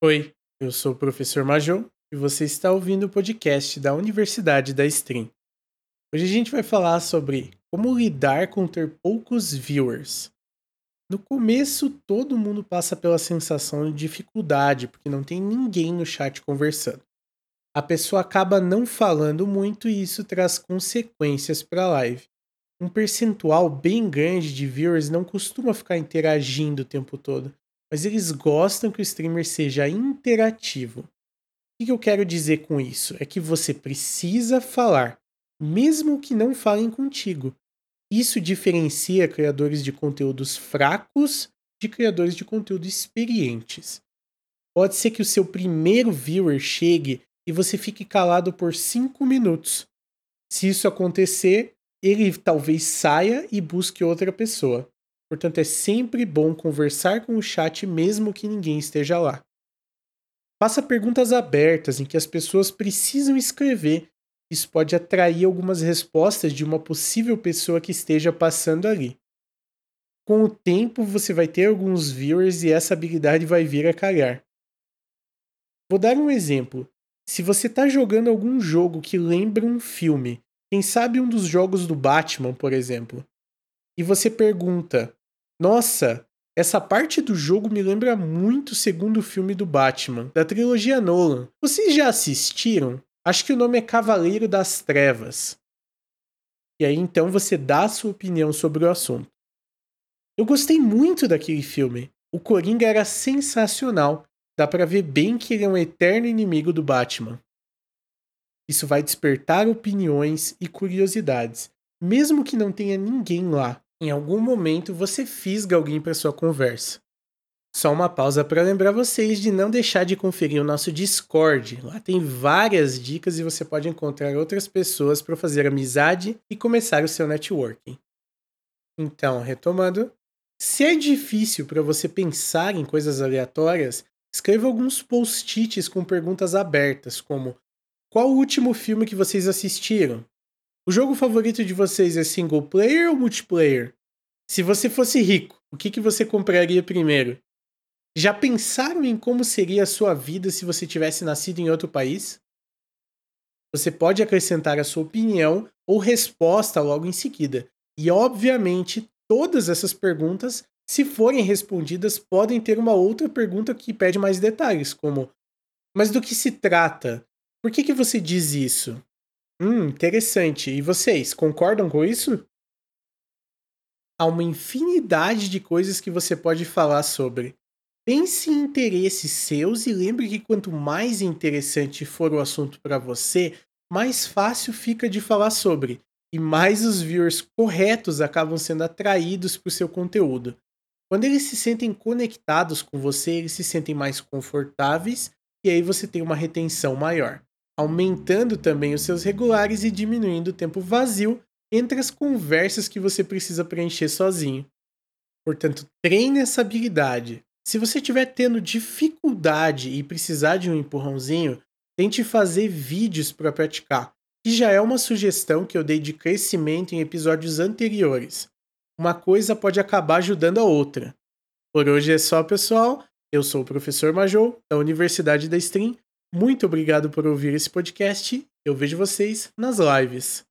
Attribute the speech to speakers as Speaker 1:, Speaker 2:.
Speaker 1: Oi, eu sou o professor Major e você está ouvindo o podcast da Universidade da Stream. Hoje a gente vai falar sobre como lidar com ter poucos viewers. No começo, todo mundo passa pela sensação de dificuldade, porque não tem ninguém no chat conversando. A pessoa acaba não falando muito e isso traz consequências para a live. Um percentual bem grande de viewers não costuma ficar interagindo o tempo todo mas eles gostam que o streamer seja interativo. O que eu quero dizer com isso? É que você precisa falar, mesmo que não falem contigo. Isso diferencia criadores de conteúdos fracos de criadores de conteúdo experientes. Pode ser que o seu primeiro viewer chegue e você fique calado por 5 minutos. Se isso acontecer, ele talvez saia e busque outra pessoa. Portanto, é sempre bom conversar com o chat mesmo que ninguém esteja lá. Faça perguntas abertas em que as pessoas precisam escrever. Isso pode atrair algumas respostas de uma possível pessoa que esteja passando ali. Com o tempo, você vai ter alguns viewers e essa habilidade vai vir a calhar. Vou dar um exemplo. Se você está jogando algum jogo que lembra um filme, quem sabe um dos jogos do Batman, por exemplo, e você pergunta: nossa, essa parte do jogo me lembra muito o segundo filme do Batman, da trilogia Nolan. Vocês já assistiram? Acho que o nome é Cavaleiro das Trevas. E aí então você dá a sua opinião sobre o assunto. Eu gostei muito daquele filme. O Coringa era sensacional. Dá para ver bem que ele é um eterno inimigo do Batman. Isso vai despertar opiniões e curiosidades, mesmo que não tenha ninguém lá. Em algum momento você fisga alguém para sua conversa. Só uma pausa para lembrar vocês de não deixar de conferir o nosso Discord. Lá tem várias dicas e você pode encontrar outras pessoas para fazer amizade e começar o seu networking. Então, retomando, se é difícil para você pensar em coisas aleatórias, escreva alguns post-its com perguntas abertas, como: Qual o último filme que vocês assistiram? O jogo favorito de vocês é single player ou multiplayer? Se você fosse rico, o que, que você compraria primeiro? Já pensaram em como seria a sua vida se você tivesse nascido em outro país? Você pode acrescentar a sua opinião ou resposta logo em seguida. E, obviamente, todas essas perguntas, se forem respondidas, podem ter uma outra pergunta que pede mais detalhes, como: Mas do que se trata? Por que, que você diz isso? Hum, interessante. E vocês, concordam com isso? Há uma infinidade de coisas que você pode falar sobre. Pense em interesses seus e lembre que quanto mais interessante for o assunto para você, mais fácil fica de falar sobre, e mais os viewers corretos acabam sendo atraídos para o seu conteúdo. Quando eles se sentem conectados com você, eles se sentem mais confortáveis e aí você tem uma retenção maior aumentando também os seus regulares e diminuindo o tempo vazio entre as conversas que você precisa preencher sozinho. Portanto, treine essa habilidade. Se você estiver tendo dificuldade e precisar de um empurrãozinho, tente fazer vídeos para praticar, que já é uma sugestão que eu dei de crescimento em episódios anteriores. Uma coisa pode acabar ajudando a outra. Por hoje é só, pessoal. Eu sou o professor Major, da Universidade da Stream, muito obrigado por ouvir esse podcast. Eu vejo vocês nas lives.